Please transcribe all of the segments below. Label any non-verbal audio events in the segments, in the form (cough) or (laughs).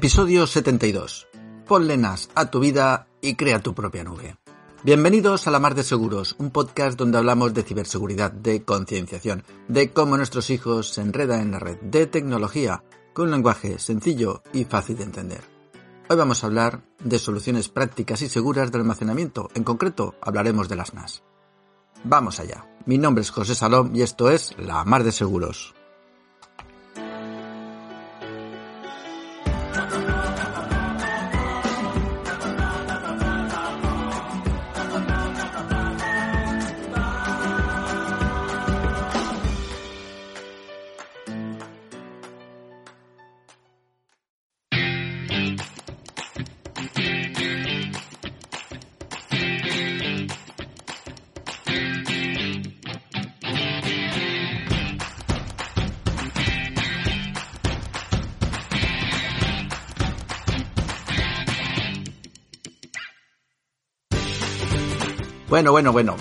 Episodio 72. Ponle NAS a tu vida y crea tu propia nube. Bienvenidos a La Mar de Seguros, un podcast donde hablamos de ciberseguridad, de concienciación, de cómo nuestros hijos se enredan en la red, de tecnología, con un lenguaje sencillo y fácil de entender. Hoy vamos a hablar de soluciones prácticas y seguras de almacenamiento, en concreto hablaremos de las NAS. Vamos allá. Mi nombre es José Salom y esto es La Mar de Seguros. Bueno, bueno, bueno.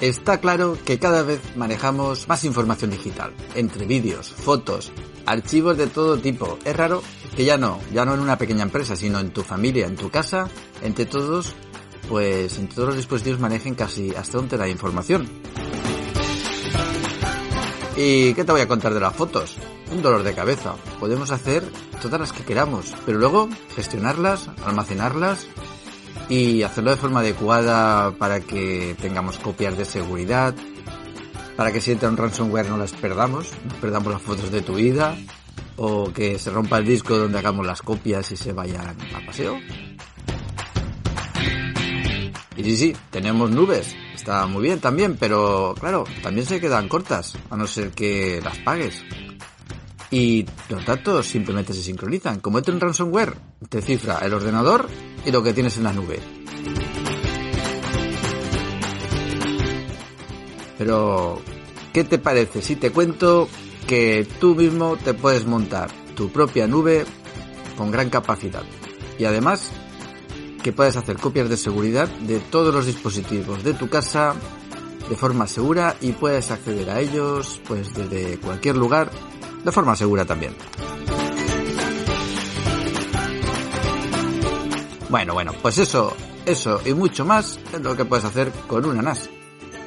Está claro que cada vez manejamos más información digital, entre vídeos, fotos, archivos de todo tipo. Es raro que ya no, ya no en una pequeña empresa, sino en tu familia, en tu casa, entre todos, pues en todos los dispositivos manejen casi hasta un tera de información. ¿Y qué te voy a contar de las fotos? Un dolor de cabeza. Podemos hacer todas las que queramos, pero luego gestionarlas, almacenarlas, y hacerlo de forma adecuada para que tengamos copias de seguridad, para que si entra un ransomware no las perdamos, no perdamos las fotos de tu vida, o que se rompa el disco donde hagamos las copias y se vayan a paseo. Y sí, sí, tenemos nubes, está muy bien también, pero claro, también se quedan cortas, a no ser que las pagues. Y los datos simplemente se sincronizan. Como entra un ransomware, te cifra el ordenador y lo que tienes en la nube. Pero, ¿qué te parece si te cuento que tú mismo te puedes montar tu propia nube con gran capacidad? Y además, que puedes hacer copias de seguridad de todos los dispositivos de tu casa de forma segura y puedes acceder a ellos pues desde cualquier lugar de forma segura también. Bueno, bueno, pues eso, eso y mucho más es lo que puedes hacer con una NAS.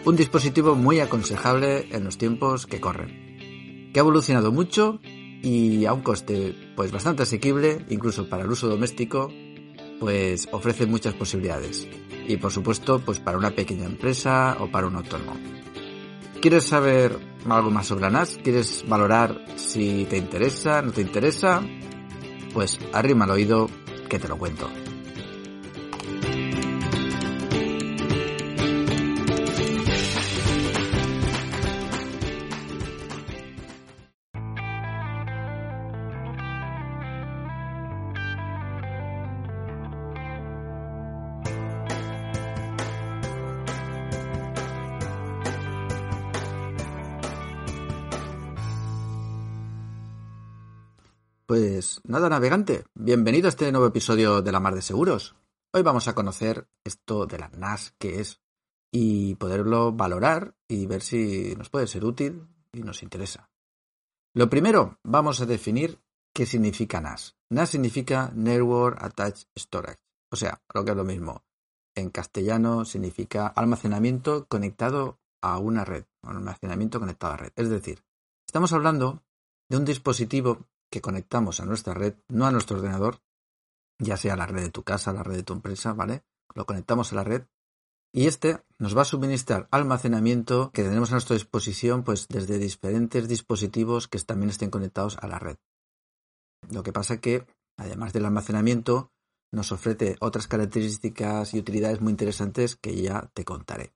Un dispositivo muy aconsejable en los tiempos que corren. Que ha evolucionado mucho y a un coste pues bastante asequible, incluso para el uso doméstico, pues ofrece muchas posibilidades. Y por supuesto, pues para una pequeña empresa o para un autónomo. ¿Quieres saber algo más sobre la NAS? ¿Quieres valorar si te interesa, no te interesa? Pues arrima el oído que te lo cuento. Nada, navegante, bienvenido a este nuevo episodio de La Mar de Seguros. Hoy vamos a conocer esto de la NAS, que es, y poderlo valorar y ver si nos puede ser útil y nos interesa. Lo primero, vamos a definir qué significa NAS. NAS significa Network Attached Storage, o sea, lo que es lo mismo. En castellano significa almacenamiento conectado a una red, almacenamiento conectado a red. Es decir, estamos hablando de un dispositivo que conectamos a nuestra red, no a nuestro ordenador, ya sea la red de tu casa, la red de tu empresa, ¿vale? Lo conectamos a la red y este nos va a suministrar almacenamiento que tenemos a nuestra disposición pues desde diferentes dispositivos que también estén conectados a la red. Lo que pasa que, además del almacenamiento, nos ofrece otras características y utilidades muy interesantes que ya te contaré.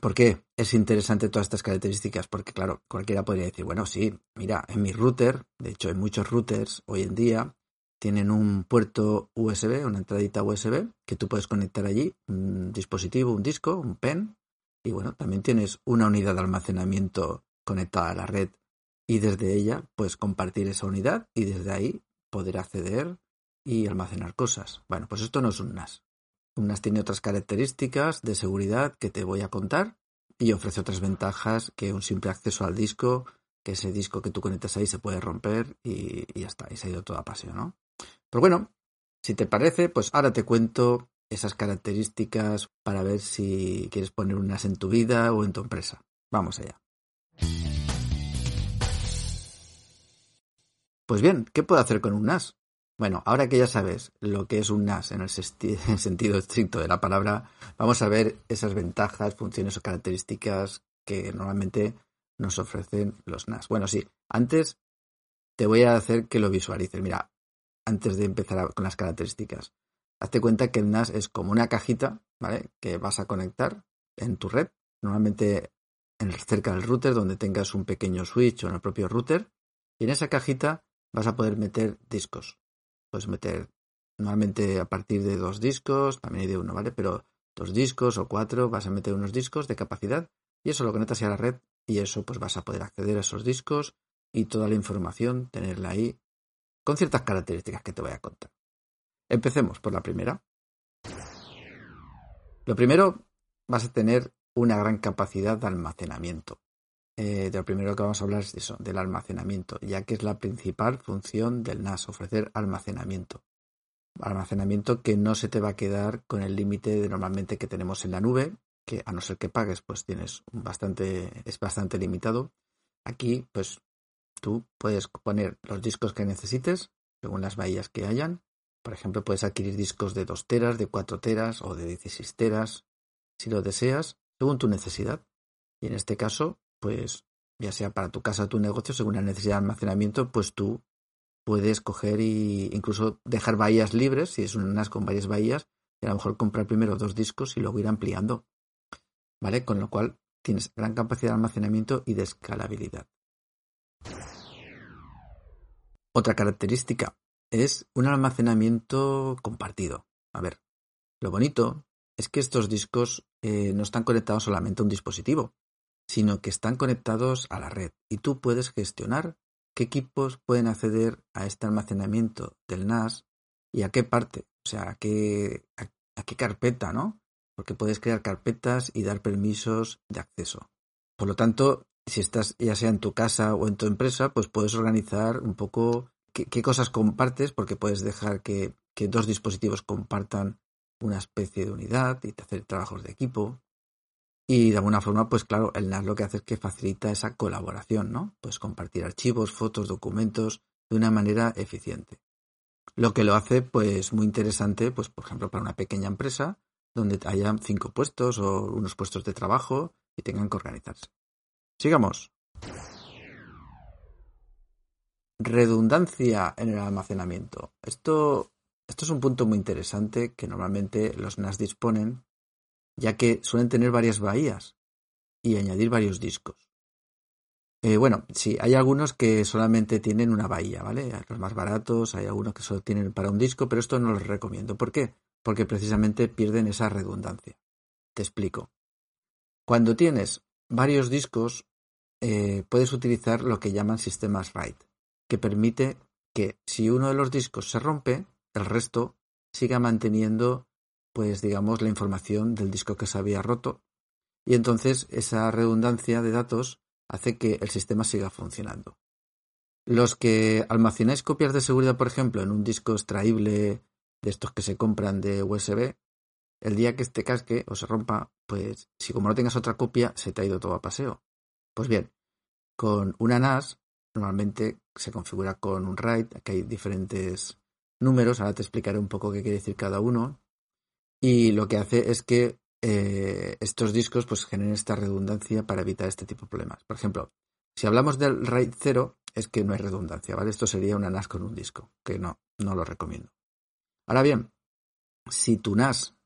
¿Por qué es interesante todas estas características? Porque, claro, cualquiera podría decir, bueno, sí, mira, en mi router, de hecho, en muchos routers hoy en día tienen un puerto USB, una entradita USB, que tú puedes conectar allí, un dispositivo, un disco, un pen, y bueno, también tienes una unidad de almacenamiento conectada a la red y desde ella puedes compartir esa unidad y desde ahí poder acceder y almacenar cosas. Bueno, pues esto no es un NAS. Unas tiene otras características de seguridad que te voy a contar y ofrece otras ventajas que un simple acceso al disco, que ese disco que tú conectas ahí se puede romper y, ya está, y se ha ido toda pasión, ¿no? Pues bueno, si te parece, pues ahora te cuento esas características para ver si quieres poner un NAS en tu vida o en tu empresa. Vamos allá. Pues bien, ¿qué puedo hacer con un NAS? Bueno, ahora que ya sabes lo que es un NAS en el, (laughs) sentido estricto de la palabra, vamos a ver esas ventajas, funciones o características que normalmente nos ofrecen los NAS. Bueno, sí, antes te voy a hacer que lo visualices. Mira, antes de empezar con las características, hazte cuenta que el NAS es como una cajita, ¿vale? Que vas a conectar en tu red, normalmente en, cerca del router, donde tengas un pequeño switch o en el propio router, y en esa cajita vas a poder meter discos. Puedes meter normalmente a partir de dos discos, también hay de uno, ¿vale? Pero dos discos o cuatro, vas a meter unos discos de capacidad y eso lo conectas a la red y eso pues vas a poder acceder a esos discos y toda la información, tenerla ahí con ciertas características que te voy a contar. Empecemos por la primera. Lo primero, vas a tener una gran capacidad de almacenamiento. Eh, de lo primero que vamos a hablar es de eso, del almacenamiento, ya que es la principal función del NAS, ofrecer almacenamiento. Almacenamiento que no se te va a quedar con el límite normalmente que tenemos en la nube, que a no ser que pagues, pues tienes bastante, es bastante limitado. Aquí, pues tú puedes poner los discos que necesites, según las bahías que hayan. Por ejemplo, puedes adquirir discos de 2 teras, de 4 teras o de 16 teras, si lo deseas, según tu necesidad. Y en este caso, pues ya sea para tu casa o tu negocio, según la necesidad de almacenamiento, pues tú puedes coger e incluso dejar bahías libres, si es un NAS con varias bahías, y a lo mejor comprar primero dos discos y luego ir ampliando. ¿Vale? Con lo cual tienes gran capacidad de almacenamiento y de escalabilidad. Otra característica es un almacenamiento compartido. A ver, lo bonito es que estos discos eh, no están conectados solamente a un dispositivo, sino que están conectados a la red y tú puedes gestionar qué equipos pueden acceder a este almacenamiento del NAS y a qué parte, o sea, a qué, a, qué carpeta, ¿no? Porque puedes crear carpetas y dar permisos de acceso. Por lo tanto, si estás ya sea en tu casa o en tu empresa, pues puedes organizar un poco qué, cosas compartes, porque puedes dejar que, que, dos dispositivos compartan una especie de unidad y hacer trabajos de equipo. Y de alguna forma, pues claro, el NAS lo que hace es que facilita esa colaboración, ¿no? Pues compartir archivos, fotos, documentos de una manera eficiente. Lo que lo hace, pues, muy interesante, pues, por ejemplo, para una pequeña empresa donde haya cinco puestos o unos puestos de trabajo y tengan que organizarse. Sigamos. Redundancia en el almacenamiento. Esto, esto es un punto muy interesante que normalmente los NAS disponen ya que suelen tener varias bahías y añadir varios discos. Eh, bueno, sí, hay algunos que solamente tienen una bahía, ¿vale? Los más baratos, hay algunos que solo tienen para un disco, pero esto no los recomiendo. ¿Por qué? Porque precisamente pierden esa redundancia. Te explico. Cuando tienes varios discos, eh, puedes utilizar lo que llaman sistemas RAID, que permite que si uno de los discos se rompe, el resto siga manteniendo pues digamos la información del disco que se había roto y entonces esa redundancia de datos hace que el sistema siga funcionando. Los que almacenáis copias de seguridad, por ejemplo, en un disco extraíble de estos que se compran de USB, el día que este casque o se rompa, pues si como no tengas otra copia, se te ha ido todo a paseo. Pues bien, con una NAS normalmente se configura con un RAID, aquí hay diferentes números, ahora te explicaré un poco qué quiere decir cada uno, y lo que hace es que eh, estos discos pues generen esta redundancia para evitar este tipo de problemas. Por ejemplo, si hablamos del RAID 0, es que no hay redundancia, ¿vale? Esto sería una NAS con un disco, que no, no lo recomiendo. Ahora bien, si tu NAS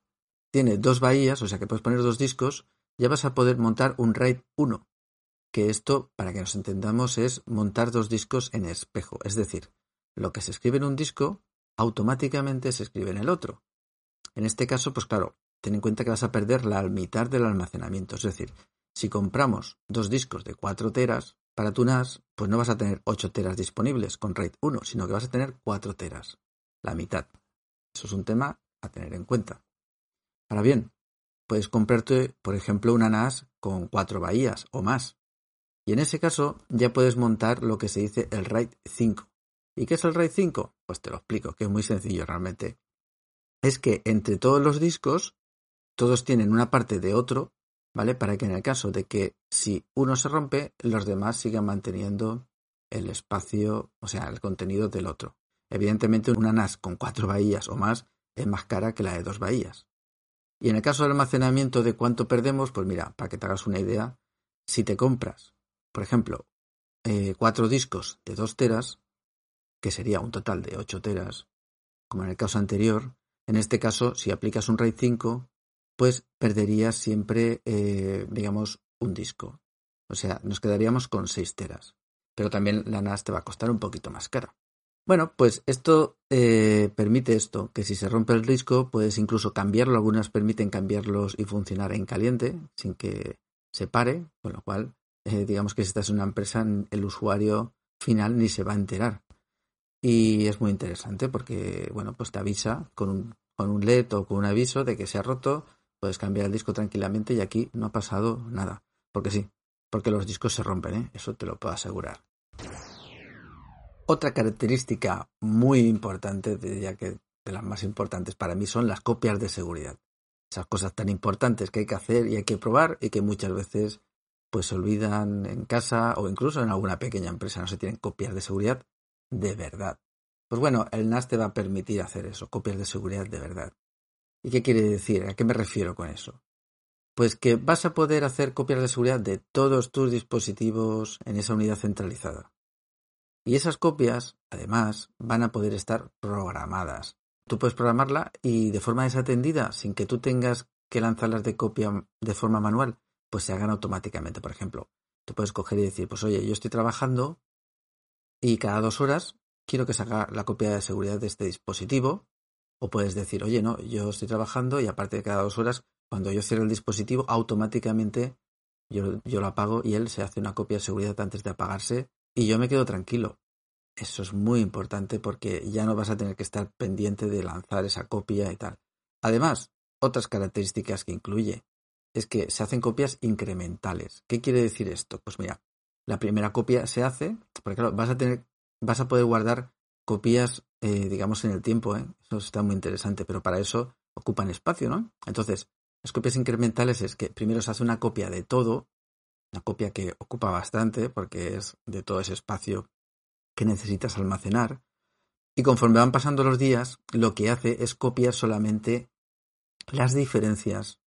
tiene dos bahías, o sea que puedes poner dos discos, ya vas a poder montar un RAID 1, que esto, para que nos entendamos, es montar dos discos en espejo. Es decir, lo que se escribe en un disco automáticamente se escribe en el otro. En este caso, pues claro, ten en cuenta que vas a perder la mitad del almacenamiento. Es decir, si compramos dos discos de 4 teras para tu NAS, pues no vas a tener 8 teras disponibles con RAID 1, sino que vas a tener 4 teras, la mitad. Eso es un tema a tener en cuenta. Ahora bien, puedes comprarte, por ejemplo, una NAS con 4 bahías o más. Y en ese caso ya puedes montar lo que se dice el RAID 5. ¿Y qué es el RAID 5? Pues te lo explico, que es muy sencillo realmente. Es que entre todos los discos, todos tienen una parte de otro, ¿vale? Para que en el caso de que si uno se rompe, los demás sigan manteniendo el espacio, o sea, el contenido del otro. Evidentemente, una NAS con cuatro bahías o más es más cara que la de dos bahías. Y en el caso del almacenamiento de cuánto perdemos, pues mira, para que te hagas una idea, si te compras, por ejemplo, eh, cuatro discos de dos teras, que sería un total de ocho teras, como en el caso anterior, en este caso, si aplicas un RAID 5, pues perderías siempre, eh, digamos, un disco. O sea, nos quedaríamos con seis teras. Pero también la NAS te va a costar un poquito más cara. Bueno, pues esto eh, permite esto, que si se rompe el disco puedes incluso cambiarlo, algunas permiten cambiarlos y funcionar en caliente sin que se pare, con lo cual eh, digamos que si estás en una empresa el usuario final ni se va a enterar. Y es muy interesante porque, bueno, pues te avisa con un, con un LED o con un aviso de que se ha roto, puedes cambiar el disco tranquilamente y aquí no ha pasado nada. Porque sí, porque los discos se rompen, ¿eh? eso te lo puedo asegurar. Otra característica muy importante, diría que de las más importantes para mí, son las copias de seguridad. Esas cosas tan importantes que hay que hacer y hay que probar y que muchas veces pues se olvidan en casa o incluso en alguna pequeña empresa no se tienen copias de seguridad de verdad. Pues bueno, el NAS te va a permitir hacer eso, copias de seguridad de verdad. ¿Y qué quiere decir? ¿A qué me refiero con eso? Pues que vas a poder hacer copias de seguridad de todos tus dispositivos en esa unidad centralizada. Y esas copias, además, van a poder estar programadas. Tú puedes programarla y de forma desatendida, sin que tú tengas que lanzarlas de copia de forma manual, pues se hagan automáticamente. Por ejemplo, tú puedes coger y decir, pues oye, yo estoy trabajando y cada dos horas quiero que se haga la copia de seguridad de este dispositivo. O puedes decir, oye, no, yo estoy trabajando y aparte de cada dos horas, cuando yo cierro el dispositivo, automáticamente yo, yo lo apago y él se hace una copia de seguridad antes de apagarse y yo me quedo tranquilo. Eso es muy importante porque ya no vas a tener que estar pendiente de lanzar esa copia y tal. Además, otras características que incluye es que se hacen copias incrementales. ¿Qué quiere decir esto? Pues mira, la primera copia se hace, porque claro, vas a tener, vas a poder guardar copias, eh, digamos, en el tiempo, ¿eh? Eso está muy interesante, pero para eso ocupan espacio, ¿no? Entonces, las copias incrementales es que primero se hace una copia de todo una copia que ocupa bastante porque es de todo ese espacio que necesitas almacenar. Y conforme van pasando los días, lo que hace es copiar solamente las diferencias,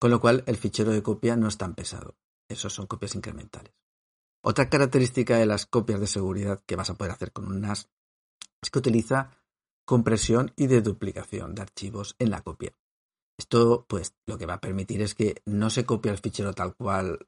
con lo cual el fichero de copia no es tan pesado. Esos son copias incrementales. Otra característica de las copias de seguridad que vas a poder hacer con un NAS es que utiliza compresión y deduplicación de archivos en la copia. Esto, pues, lo que va a permitir es que no se copia el fichero tal cual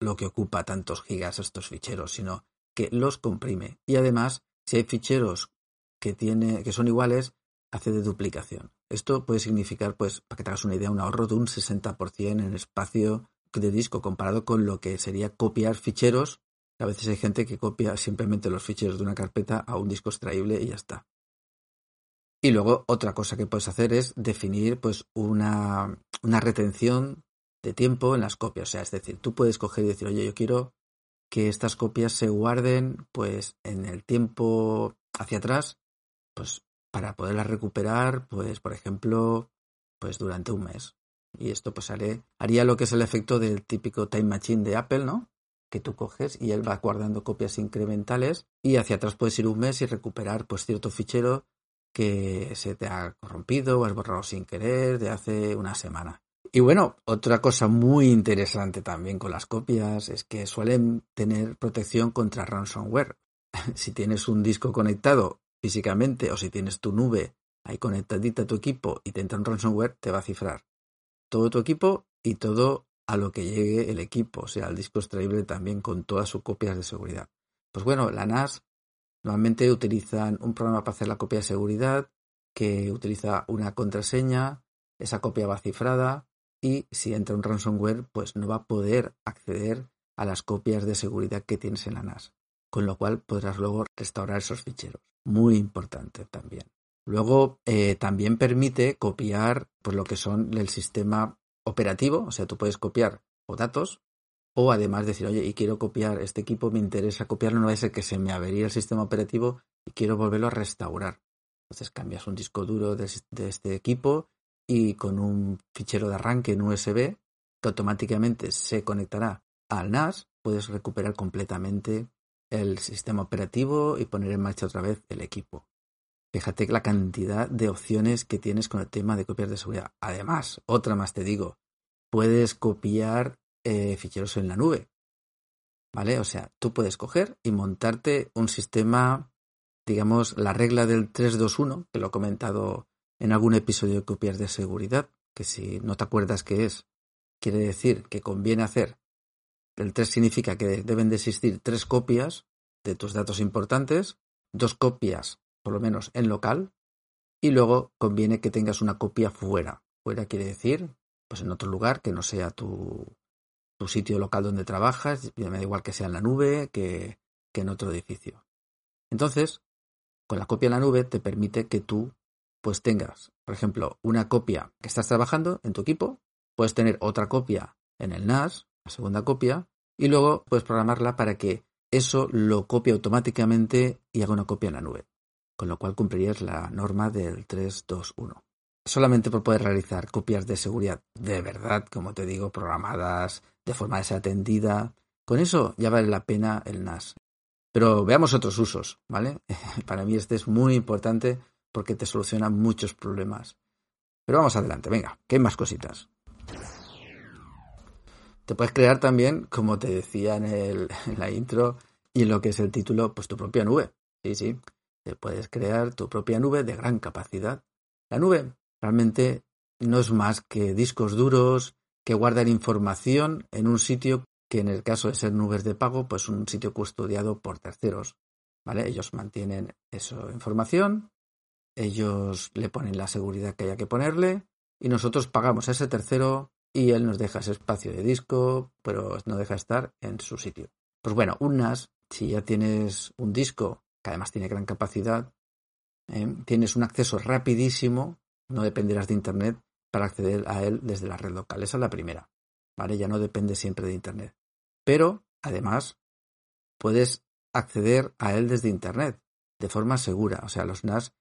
lo que ocupa tantos gigas estos ficheros, sino que los comprime. Y además, si hay ficheros que, tiene, que son iguales, hace de duplicación. Esto puede significar, pues, para que te hagas una idea, un ahorro de un 60% en espacio de disco comparado con lo que sería copiar ficheros. A veces hay gente que copia simplemente los ficheros de una carpeta a un disco extraíble y ya está. Y luego otra cosa que puedes hacer es definir pues una, una retención de tiempo en las copias. O sea, es decir, tú puedes coger y decir, oye, yo quiero que estas copias se guarden pues en el tiempo hacia atrás, pues para poderlas recuperar, pues por ejemplo, pues durante un mes. Y esto pues haría lo que es el efecto del típico Time Machine de Apple, ¿no? Que tú coges y él va guardando copias incrementales y hacia atrás puedes ir un mes y recuperar pues cierto fichero que se te ha corrompido o has borrado sin querer de hace una semana. Y bueno, otra cosa muy interesante también con las copias es que suelen tener protección contra ransomware. (laughs) si tienes un disco conectado físicamente o si tienes tu nube ahí conectadita a tu equipo y te entra un ransomware, te va a cifrar todo tu equipo y todo a lo que llegue el equipo, o sea, el disco extraíble también con todas sus copias de seguridad. Pues bueno, la NAS normalmente utilizan un programa para hacer la copia de seguridad que utiliza una contraseña, esa copia va cifrada y si entra un ransomware, pues no va a poder acceder a las copias de seguridad que tienes en la NAS, con lo cual podrás luego restaurar esos ficheros. Muy importante también. Luego eh, también permite copiar pues, lo que son el sistema operativo, o sea, tú puedes copiar o datos o además decir, oye, y quiero copiar este equipo, me interesa copiarlo, no va a ser que se me avería el sistema operativo y quiero volverlo a restaurar. Entonces cambias un disco duro de, este equipo y con un fichero de arranque en USB que automáticamente se conectará al NAS, puedes recuperar completamente el sistema operativo y poner en marcha otra vez el equipo. Fíjate la cantidad de opciones que tienes con el tema de copias de seguridad. Además, otra más te digo, puedes copiar eh, ficheros en la nube. ¿Vale? O sea, tú puedes coger y montarte un sistema, digamos, la regla del 321, que lo he comentado en algún episodio de copias de seguridad, que si no te acuerdas qué es, quiere decir que conviene hacer el 3 significa que deben de existir tres copias de tus datos importantes, dos copias por lo menos en local, y luego conviene que tengas una copia fuera. Fuera quiere decir, pues en otro lugar que no sea tu, tu sitio local donde trabajas, me da igual que sea en la nube que, que en otro edificio. Entonces, con la copia en la nube te permite que tú pues tengas, por ejemplo, una copia que estás trabajando en tu equipo, puedes tener otra copia en el NAS, la segunda copia, y luego puedes programarla para que eso lo copie automáticamente y haga una copia en la nube, con lo cual cumplirías la norma del 321. Solamente por poder realizar copias de seguridad de verdad, como te digo, programadas de forma desatendida, con eso ya vale la pena el NAS. Pero veamos otros usos, ¿vale? (laughs) Para mí este es muy importante porque te soluciona muchos problemas. Pero vamos adelante, venga, hay más cositas. Te puedes crear también, como te decía en, en la intro y en lo que es el título, pues tu propia nube. Sí, sí, te puedes crear tu propia nube de gran capacidad. La nube realmente no es más que discos duros que guardan información en un sitio que en el caso de ser nubes de pago, pues un sitio custodiado por terceros. ¿Vale? Ellos mantienen esa información, ellos le ponen la seguridad que haya que ponerle y nosotros pagamos a ese tercero y él nos deja ese espacio de disco, pero no deja estar en su sitio. Pues bueno, un NAS, si ya tienes un disco que además tiene gran capacidad, eh, tienes un acceso rapidísimo, no dependerás de Internet para acceder a él desde la red local. Esa es la primera. ¿Vale? Ya no depende siempre de Internet. Pero, además, puedes acceder a él desde Internet de forma segura. O sea, los NAS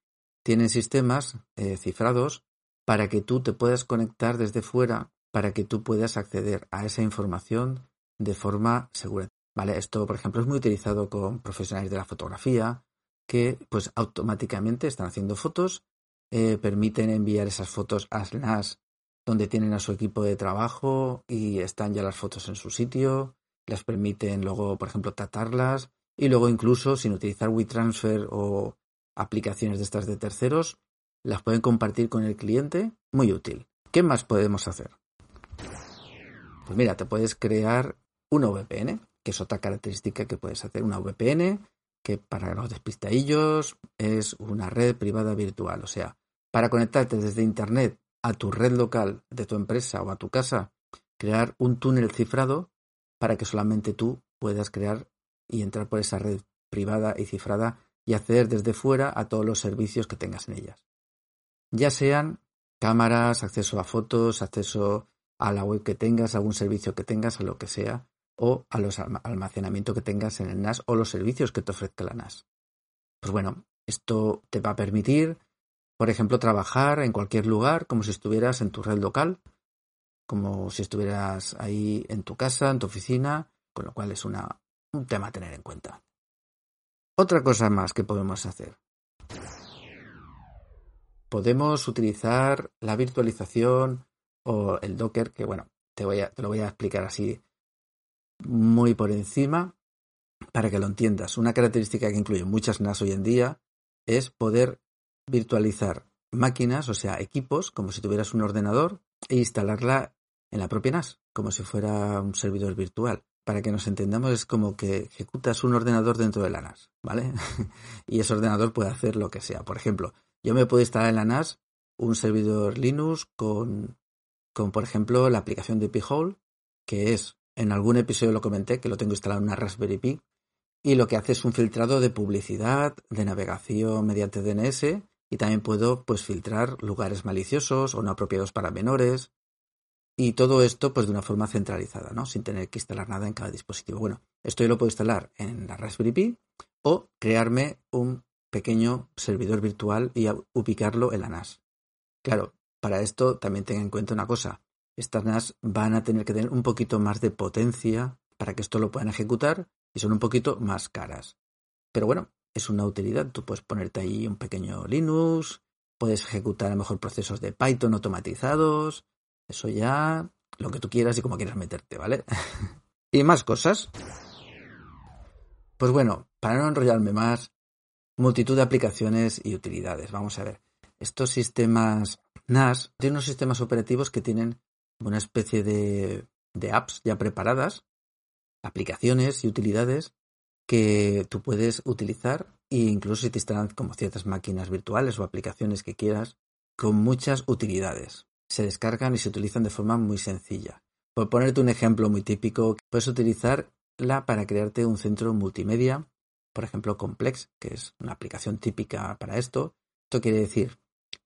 tienen sistemas eh, cifrados para que tú te puedas conectar desde fuera para que tú puedas acceder a esa información de forma segura. ¿Vale? Esto, por ejemplo, es muy utilizado con profesionales de la fotografía que pues automáticamente están haciendo fotos, eh, permiten enviar esas fotos a NAS donde tienen a su equipo de trabajo y están ya las fotos en su sitio, les permiten luego, por ejemplo, tratarlas y luego incluso sin utilizar WeTransfer o aplicaciones de estas de terceros, las pueden compartir con el cliente, muy útil. ¿Qué más podemos hacer? Pues mira, te puedes crear una VPN, que es otra característica que puedes hacer. Una VPN que para los despistadillos es una red privada virtual. O sea, para conectarte desde Internet a tu red local de tu empresa o a tu casa, crear un túnel cifrado para que solamente tú puedas crear y entrar por esa red privada y cifrada y acceder desde fuera a todos los servicios que tengas en ellas. Ya sean cámaras, acceso a fotos, acceso a la web que tengas, algún servicio que tengas, a lo que sea, o a los almacenamiento que tengas en el NAS o los servicios que te ofrezca la NAS. Pues bueno, esto te va a permitir, por ejemplo, trabajar en cualquier lugar como si estuvieras en tu red local, como si estuvieras ahí en tu casa, en tu oficina, con lo cual es una, un tema a tener en cuenta. Otra cosa más que podemos hacer. Podemos utilizar la virtualización o el Docker, que bueno, te, voy a, te lo voy a explicar así muy por encima para que lo entiendas. Una característica que incluyen muchas NAS hoy en día es poder virtualizar máquinas, o sea, equipos, como si tuvieras un ordenador, e instalarla en la propia NAS, como si fuera un servidor virtual. Para que nos entendamos, es como que ejecutas un ordenador dentro de la NAS, ¿vale? (laughs) y ese ordenador puede hacer lo que sea. Por ejemplo, yo me puedo instalar en la NAS un servidor Linux con como por ejemplo la aplicación de P-Hole, que es, en algún episodio lo comenté, que lo tengo instalado en una Raspberry Pi, y lo que hace es un filtrado de publicidad, de navegación mediante DNS, y también puedo pues filtrar lugares maliciosos o no apropiados para menores, y todo esto pues de una forma centralizada, ¿no? Sin tener que instalar nada en cada dispositivo. Bueno, esto yo lo puedo instalar en la Raspberry Pi o crearme un pequeño servidor virtual y ubicarlo en la NAS. Claro, para esto también ten en cuenta una cosa. Estas NAS van a tener que tener un poquito más de potencia para que esto lo puedan ejecutar y son un poquito más caras. Pero bueno, es una utilidad. Tú puedes ponerte ahí un pequeño Linux, puedes ejecutar a lo mejor procesos de Python automatizados, eso ya lo que tú quieras y como quieras meterte, ¿vale? (laughs) y más cosas. Pues bueno, para no enrollarme más, multitud de aplicaciones y utilidades. Vamos a ver. Estos sistemas NAS tienen unos sistemas operativos que tienen una especie de, apps ya preparadas, aplicaciones y utilidades que tú puedes utilizar e incluso si te instalan como ciertas máquinas virtuales o aplicaciones que quieras con muchas utilidades. Se descargan y se utilizan de forma muy sencilla. Por ponerte un ejemplo muy típico, puedes utilizarla para crearte un centro multimedia, por ejemplo Complex, que es una aplicación típica para esto. Esto quiere decir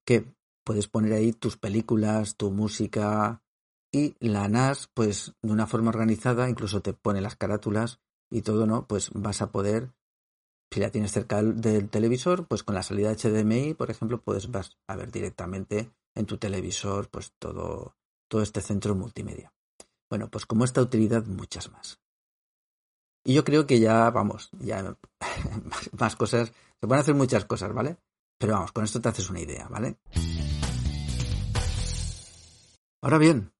que puedes poner ahí tus películas, tu música y la NAS, pues de una forma organizada, incluso te pone las carátulas y todo, ¿no? Pues vas a poder, si la tienes cerca del televisor, pues con la salida HDMI, por ejemplo, puedes vas a ver directamente en tu televisor, pues todo, todo este centro multimedia. Bueno, pues como esta utilidad, muchas más. Y yo creo que ya, vamos, ya (laughs) más cosas, se pueden hacer muchas cosas, ¿vale? Pero vamos, con esto te haces una idea, ¿vale? Ahora bien,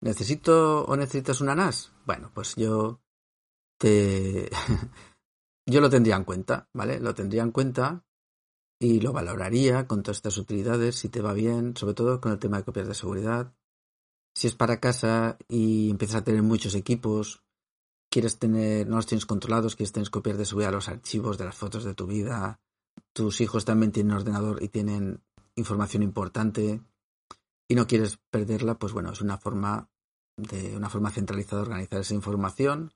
¿necesito o necesitas una NAS? Bueno, pues yo te... (laughs) yo lo tendría en cuenta, ¿vale? Lo tendría en cuenta y lo valoraría con todas estas utilidades si te va bien, sobre todo con el tema de copias de seguridad. Si es para casa y empiezas a tener muchos equipos, quieres tener, no los tienes controlados, quieres tener copias de seguridad los archivos de las fotos de tu vida, tus hijos también tienen ordenador y tienen información importante y no quieres perderla, pues bueno, es una forma de una forma centralizada de organizar esa información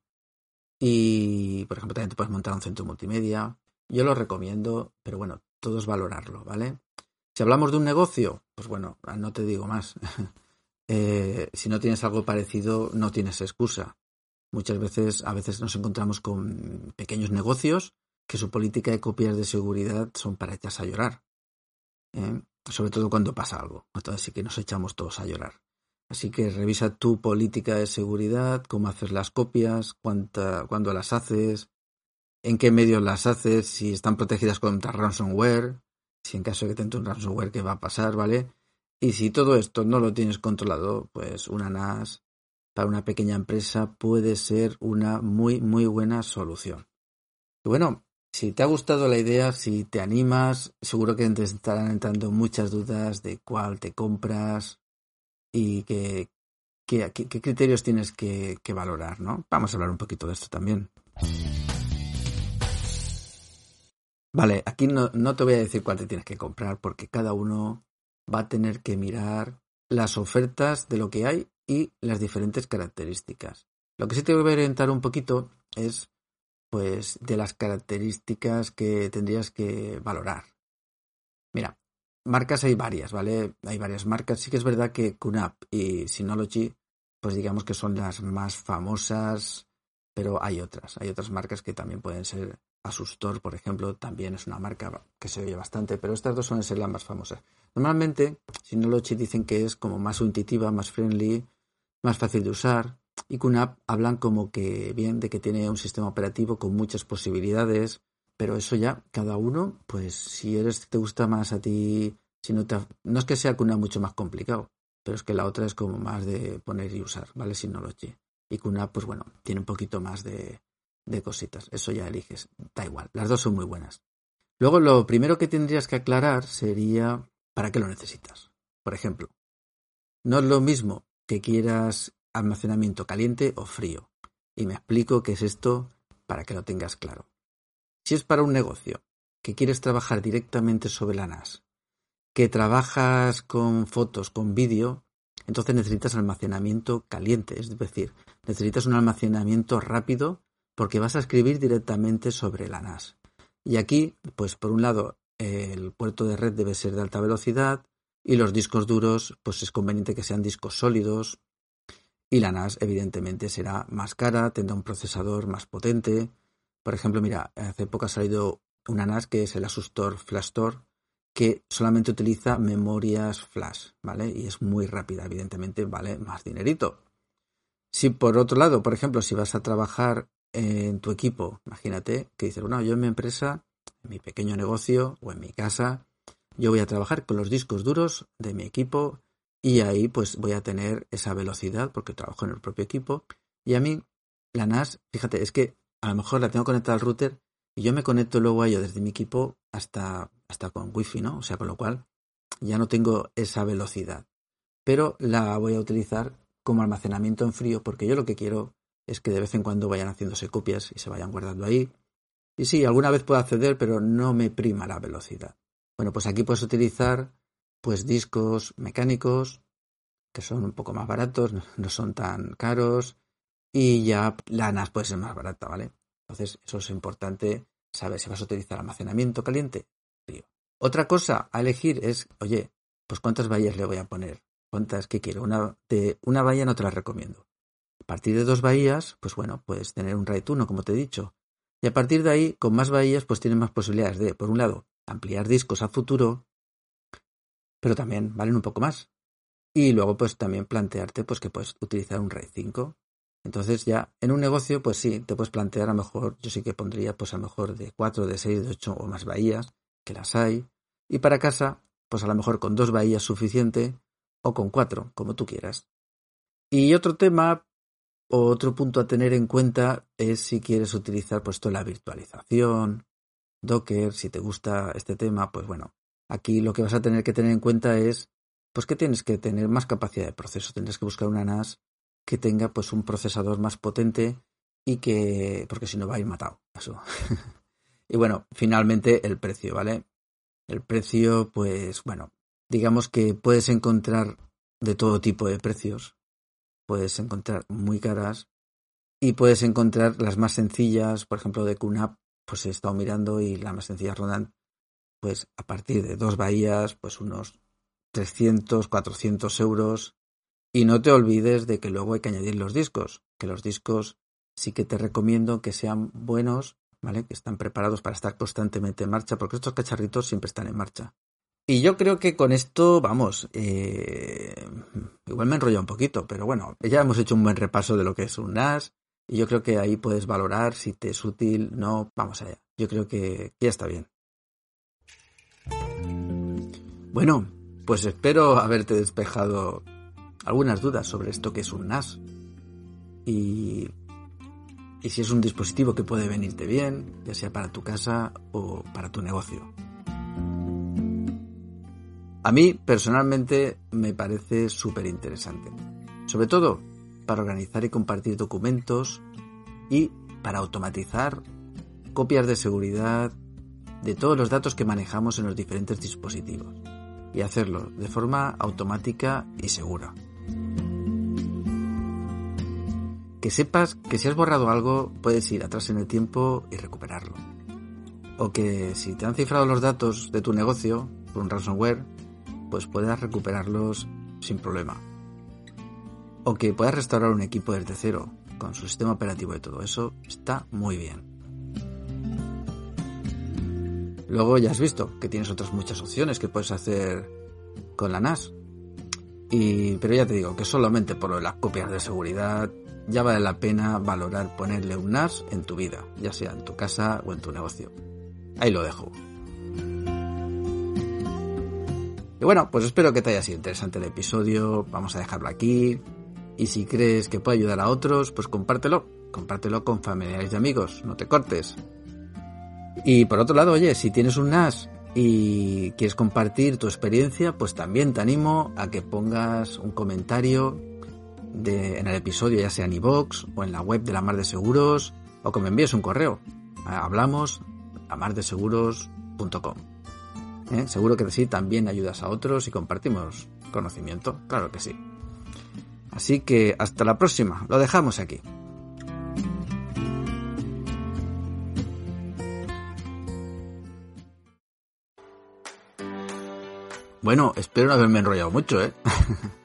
y, por ejemplo, también te puedes montar un centro multimedia. Yo lo recomiendo, pero bueno, todo es valorarlo, ¿vale? Si hablamos de un negocio, pues bueno, no te digo más. (laughs) Eh, si no tienes algo parecido, no tienes excusa. Muchas veces, a veces nos encontramos con pequeños negocios que su política de copias de seguridad son para echas a llorar. ¿eh? Sobre todo cuando pasa algo. Entonces sí que nos echamos todos a llorar. Así que revisa tu política de seguridad, cómo haces las copias, cuánta, cuándo las haces, en qué medios las haces, si están protegidas contra ransomware, si en caso de que tengas un ransomware, qué va a pasar, ¿vale? Y si todo esto no lo tienes controlado, pues una NAS para una pequeña empresa puede ser una muy, muy buena solución. Y bueno, si te ha gustado la idea, si te animas, seguro que te estarán entrando muchas dudas de cuál te compras, y qué, qué, criterios tienes que, valorar, ¿no? Vamos a hablar un poquito de esto también. Vale, aquí no, no, te voy a decir cuál te tienes que comprar porque cada uno va a tener que mirar las ofertas de lo que hay y las diferentes características. Lo que sí te voy a orientar un poquito es pues de las características que tendrías que valorar. Mira, marcas hay varias, ¿vale? Hay varias marcas. Sí que es verdad que QNAP y Synology, pues digamos que son las más famosas, pero hay otras. Hay otras marcas que también pueden ser. Asustor, por ejemplo, también es una marca que se oye bastante, pero estas dos suelen ser las más famosas. Normalmente, Synology dicen que es como más intuitiva, más friendly, más fácil de usar. Y QNAP hablan como que bien de que tiene un sistema operativo con muchas posibilidades, pero eso ya, cada uno, pues si eres, te gusta más a ti, si no te, no es que sea Kuna mucho más complicado, pero es que la otra es como más de poner y usar, ¿vale? Synology. Y Kuna, pues bueno, tiene un poquito más de, de cositas. Eso ya eliges. Da igual. Las dos son muy buenas. Luego, lo primero que tendrías que aclarar sería para qué lo necesitas. Por ejemplo, no es lo mismo que quieras almacenamiento caliente o frío. Y me explico qué es esto para que lo tengas claro. Si es para un negocio que quieres trabajar directamente sobre la NAS, que trabajas con fotos, con vídeo, entonces necesitas almacenamiento caliente, es decir, necesitas un almacenamiento rápido porque vas a escribir directamente sobre la NAS. Y aquí, pues por un lado, el puerto de red debe ser de alta velocidad y los discos duros, pues es conveniente que sean discos sólidos y la NAS evidentemente será más cara, tendrá un procesador más potente, por ejemplo, mira, hace poco ha salido una NAS que es el Asus TOR Flash Store, que solamente utiliza memorias flash, ¿vale? Y es muy rápida, evidentemente vale más dinerito. Si por otro lado, por ejemplo, si vas a trabajar en tu equipo, imagínate que dices, bueno, yo en mi empresa, en mi pequeño negocio o en mi casa, yo voy a trabajar con los discos duros de mi equipo y ahí pues voy a tener esa velocidad porque trabajo en el propio equipo y a mí la NAS, fíjate, es que a lo mejor la tengo conectada al router y yo me conecto luego a ello desde mi equipo hasta, hasta con wifi, ¿no? O sea, con lo cual ya no tengo esa velocidad. Pero la voy a utilizar como almacenamiento en frío porque yo lo que quiero es que de vez en cuando vayan haciéndose copias y se vayan guardando ahí. Y sí, alguna vez puedo acceder, pero no me prima la velocidad. Bueno, pues aquí puedes utilizar pues discos mecánicos que son un poco más baratos, no son tan caros y ya la NAS puede ser más barata, ¿vale? Entonces, eso es importante saber si vas a utilizar almacenamiento caliente, frío. Otra cosa a elegir es, oye, pues cuántas bahías le voy a poner, cuántas que quiero. Una, de una bahía no te la recomiendo. A partir de dos bahías, pues bueno, puedes tener un RAID 1, como te he dicho. Y a partir de ahí, con más bahías, pues tienes más posibilidades de, por un lado, ampliar discos a futuro, pero también valen un poco más. Y luego, pues también plantearte pues que puedes utilizar un RAID 5 entonces ya en un negocio, pues sí, te puedes plantear a lo mejor, yo sí que pondría pues a lo mejor de cuatro, de seis, de ocho o más bahías, que las hay. Y para casa, pues a lo mejor con dos bahías suficiente o con cuatro, como tú quieras. Y otro tema, o otro punto a tener en cuenta es si quieres utilizar pues toda la virtualización, Docker, si te gusta este tema, pues bueno, aquí lo que vas a tener que tener en cuenta es pues que tienes que tener más capacidad de proceso, tendrás que buscar una NAS que tenga pues un procesador más potente y que porque si no va a ir matado. Eso. (laughs) y bueno finalmente el precio vale el precio pues bueno digamos que puedes encontrar de todo tipo de precios. Puedes encontrar muy caras y puedes encontrar las más sencillas. Por ejemplo de QNAP pues he estado mirando y las más sencillas rondan pues a partir de dos bahías pues unos 300 400 euros y no te olvides de que luego hay que añadir los discos, que los discos sí que te recomiendo que sean buenos, ¿vale? Que están preparados para estar constantemente en marcha, porque estos cacharritos siempre están en marcha. Y yo creo que con esto, vamos, eh, igual me enrollo un poquito, pero bueno, ya hemos hecho un buen repaso de lo que es un NAS y yo creo que ahí puedes valorar si te es útil, no, vamos allá. Yo creo que ya está bien. Bueno, pues espero haberte despejado algunas dudas sobre esto que es un NAS. Y, si es un dispositivo que puede venirte bien, ya sea para tu casa o para tu negocio. A mí personalmente me parece súper interesante, sobre todo para organizar y compartir documentos y para automatizar copias de seguridad de todos los datos que manejamos en los diferentes dispositivos y hacerlo de forma automática y segura. Que sepas que si has borrado algo puedes ir atrás en el tiempo y recuperarlo. O que si te han cifrado los datos de tu negocio por un ransomware, pues puedas recuperarlos sin problema. O que puedas restaurar un equipo desde cero con su sistema operativo y todo eso, está muy bien. Luego ya has visto que tienes otras muchas opciones que puedes hacer con la NAS. Y, pero ya te digo que solamente por las copias de seguridad ya vale la pena valorar ponerle un NAS en tu vida, ya sea en tu casa o en tu negocio. Ahí lo dejo. Y bueno, pues espero que te haya sido interesante el episodio. Vamos a dejarlo aquí. Y si crees que puede ayudar a otros, pues compártelo. Compártelo con familiares y amigos. No te cortes. Y por otro lado, oye, si tienes un NAS y quieres compartir tu experiencia, pues también te animo a que pongas un comentario en el episodio, ya sea en iVoox o en la web de la Mar de Seguros, o que me envíes un correo. Hablamos lamardeseguros.com. ¿Eh? Seguro que sí, también ayudas a otros y compartimos conocimiento, claro que sí. Así que hasta la próxima, lo dejamos aquí. Bueno, espero no haberme enrollado mucho, ¿eh? (laughs)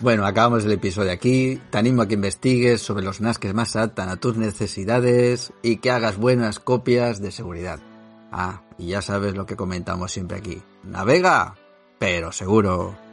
Bueno, acabamos el episodio aquí. Te animo a que investigues sobre los NAS que más se adaptan a tus necesidades y que hagas buenas copias de seguridad. Ah, y ya sabes lo que comentamos siempre aquí. Navega, pero seguro.